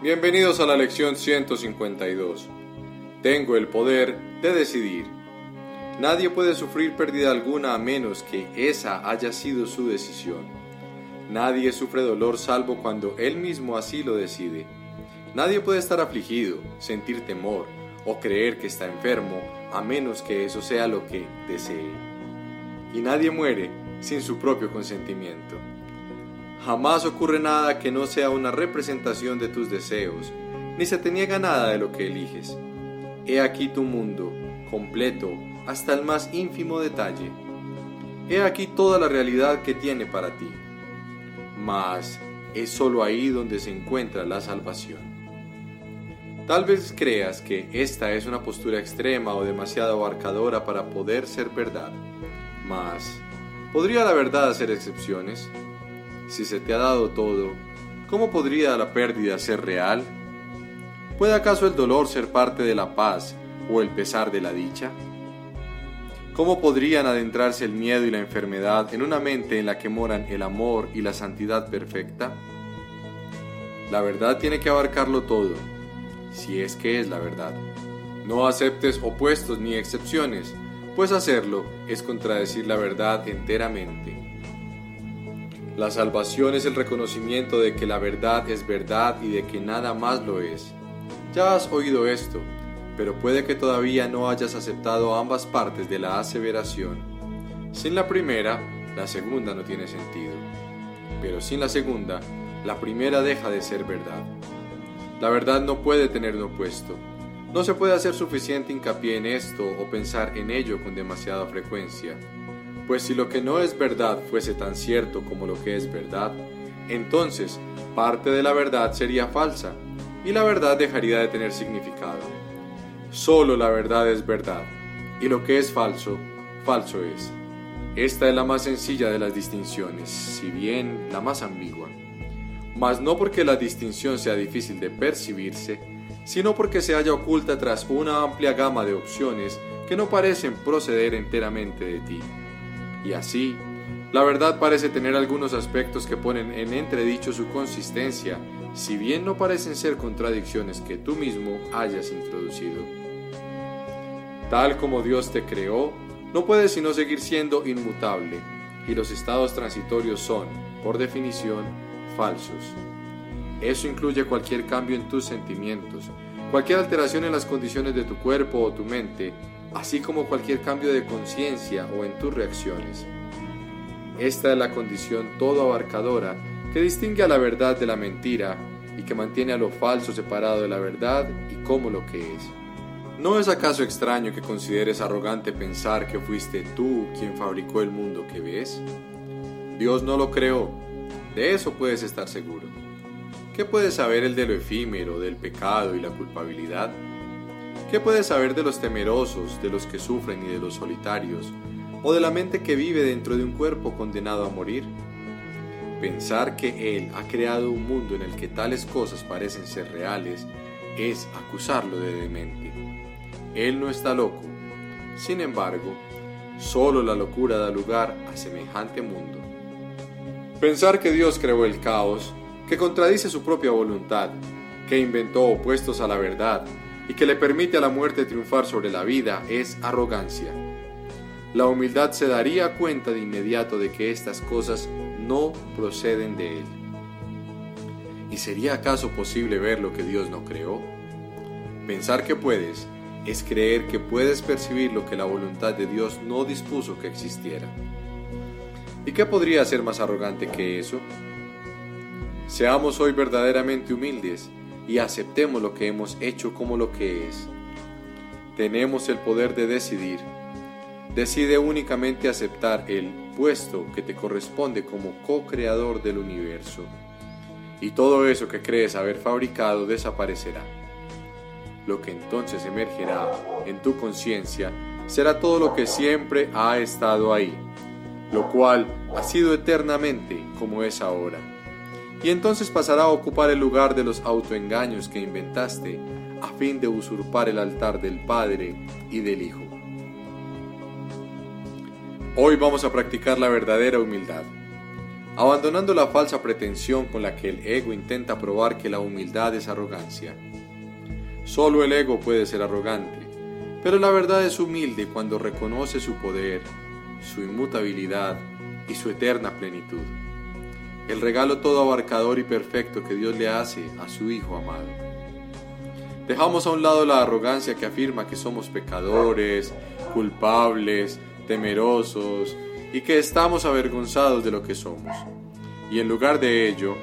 Bienvenidos a la lección 152. Tengo el poder de decidir. Nadie puede sufrir pérdida alguna a menos que esa haya sido su decisión. Nadie sufre dolor salvo cuando él mismo así lo decide. Nadie puede estar afligido, sentir temor o creer que está enfermo a menos que eso sea lo que desee. Y nadie muere sin su propio consentimiento. Jamás ocurre nada que no sea una representación de tus deseos, ni se te niega nada de lo que eliges. He aquí tu mundo, completo hasta el más ínfimo detalle. He aquí toda la realidad que tiene para ti. Mas es sólo ahí donde se encuentra la salvación. Tal vez creas que esta es una postura extrema o demasiado abarcadora para poder ser verdad. Mas, ¿podría la verdad hacer excepciones? Si se te ha dado todo, ¿cómo podría la pérdida ser real? ¿Puede acaso el dolor ser parte de la paz o el pesar de la dicha? ¿Cómo podrían adentrarse el miedo y la enfermedad en una mente en la que moran el amor y la santidad perfecta? La verdad tiene que abarcarlo todo, si es que es la verdad. No aceptes opuestos ni excepciones, pues hacerlo es contradecir la verdad enteramente. La salvación es el reconocimiento de que la verdad es verdad y de que nada más lo es. Ya has oído esto, pero puede que todavía no hayas aceptado ambas partes de la aseveración. Sin la primera, la segunda no tiene sentido. Pero sin la segunda, la primera deja de ser verdad. La verdad no puede tener un opuesto. No se puede hacer suficiente hincapié en esto o pensar en ello con demasiada frecuencia. Pues si lo que no es verdad fuese tan cierto como lo que es verdad, entonces parte de la verdad sería falsa y la verdad dejaría de tener significado. Solo la verdad es verdad y lo que es falso, falso es. Esta es la más sencilla de las distinciones, si bien la más ambigua. Mas no porque la distinción sea difícil de percibirse, sino porque se halla oculta tras una amplia gama de opciones que no parecen proceder enteramente de ti. Y así, la verdad parece tener algunos aspectos que ponen en entredicho su consistencia, si bien no parecen ser contradicciones que tú mismo hayas introducido. Tal como Dios te creó, no puedes sino seguir siendo inmutable, y los estados transitorios son, por definición, falsos. Eso incluye cualquier cambio en tus sentimientos, cualquier alteración en las condiciones de tu cuerpo o tu mente, así como cualquier cambio de conciencia o en tus reacciones. Esta es la condición todo abarcadora que distingue a la verdad de la mentira y que mantiene a lo falso separado de la verdad y como lo que es. ¿No es acaso extraño que consideres arrogante pensar que fuiste tú quien fabricó el mundo que ves? Dios no lo creó, de eso puedes estar seguro. ¿Qué puedes saber el de lo efímero, del pecado y la culpabilidad? ¿Qué puedes saber de los temerosos, de los que sufren y de los solitarios, o de la mente que vive dentro de un cuerpo condenado a morir? Pensar que Él ha creado un mundo en el que tales cosas parecen ser reales es acusarlo de demente. Él no está loco. Sin embargo, solo la locura da lugar a semejante mundo. Pensar que Dios creó el caos, que contradice su propia voluntad, que inventó opuestos a la verdad, y que le permite a la muerte triunfar sobre la vida es arrogancia. La humildad se daría cuenta de inmediato de que estas cosas no proceden de Él. ¿Y sería acaso posible ver lo que Dios no creó? Pensar que puedes es creer que puedes percibir lo que la voluntad de Dios no dispuso que existiera. ¿Y qué podría ser más arrogante que eso? Seamos hoy verdaderamente humildes y aceptemos lo que hemos hecho como lo que es. Tenemos el poder de decidir. Decide únicamente aceptar el puesto que te corresponde como co-creador del universo. Y todo eso que crees haber fabricado desaparecerá. Lo que entonces emergerá en tu conciencia será todo lo que siempre ha estado ahí, lo cual ha sido eternamente como es ahora y entonces pasará a ocupar el lugar de los autoengaños que inventaste a fin de usurpar el altar del Padre y del Hijo. Hoy vamos a practicar la verdadera humildad. abandonando la falsa pretensión con la que el ego intenta probar que la humildad es arrogancia. Solo el ego puede ser arrogante, pero la verdad es humilde cuando reconoce su poder, su inmutabilidad y su eterna plenitud. El regalo todo abarcador y perfecto que Dios le hace a su Hijo amado. Dejamos a un lado la arrogancia que afirma que somos pecadores, culpables, temerosos y que estamos avergonzados de lo que somos. Y en lugar de ello,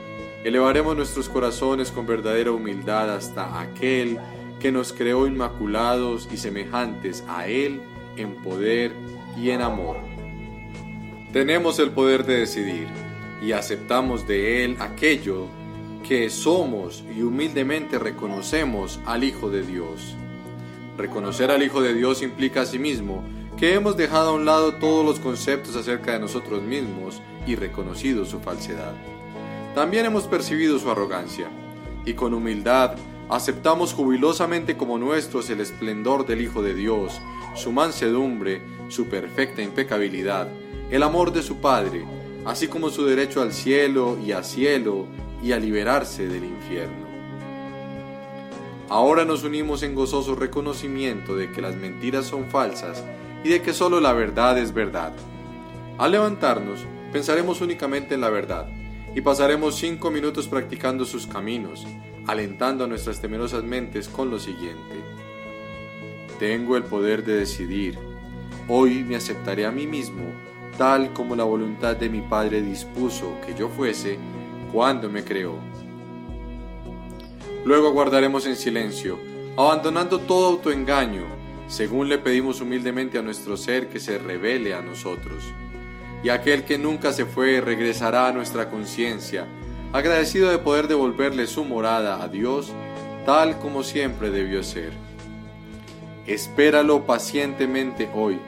elevaremos nuestros corazones con verdadera humildad hasta aquel que nos creó inmaculados y semejantes a Él en poder y en amor. Tenemos el poder de decidir y aceptamos de Él aquello que somos y humildemente reconocemos al Hijo de Dios. Reconocer al Hijo de Dios implica asimismo que hemos dejado a un lado todos los conceptos acerca de nosotros mismos y reconocido su falsedad. También hemos percibido su arrogancia y con humildad aceptamos jubilosamente como nuestros el esplendor del Hijo de Dios, su mansedumbre, su perfecta impecabilidad, el amor de su Padre, así como su derecho al cielo y a cielo y a liberarse del infierno. Ahora nos unimos en gozoso reconocimiento de que las mentiras son falsas y de que solo la verdad es verdad. Al levantarnos, pensaremos únicamente en la verdad y pasaremos cinco minutos practicando sus caminos, alentando a nuestras temerosas mentes con lo siguiente. Tengo el poder de decidir. Hoy me aceptaré a mí mismo tal como la voluntad de mi Padre dispuso que yo fuese cuando me creó. Luego aguardaremos en silencio, abandonando todo autoengaño, según le pedimos humildemente a nuestro ser que se revele a nosotros. Y aquel que nunca se fue regresará a nuestra conciencia, agradecido de poder devolverle su morada a Dios tal como siempre debió ser. Espéralo pacientemente hoy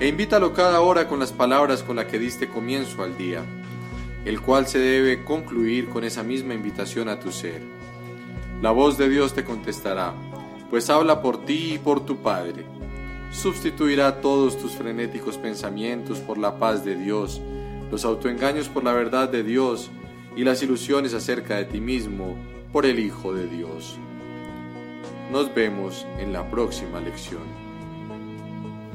e invítalo cada hora con las palabras con las que diste comienzo al día, el cual se debe concluir con esa misma invitación a tu ser. La voz de Dios te contestará, pues habla por ti y por tu Padre. Sustituirá todos tus frenéticos pensamientos por la paz de Dios, los autoengaños por la verdad de Dios y las ilusiones acerca de ti mismo por el Hijo de Dios. Nos vemos en la próxima lección.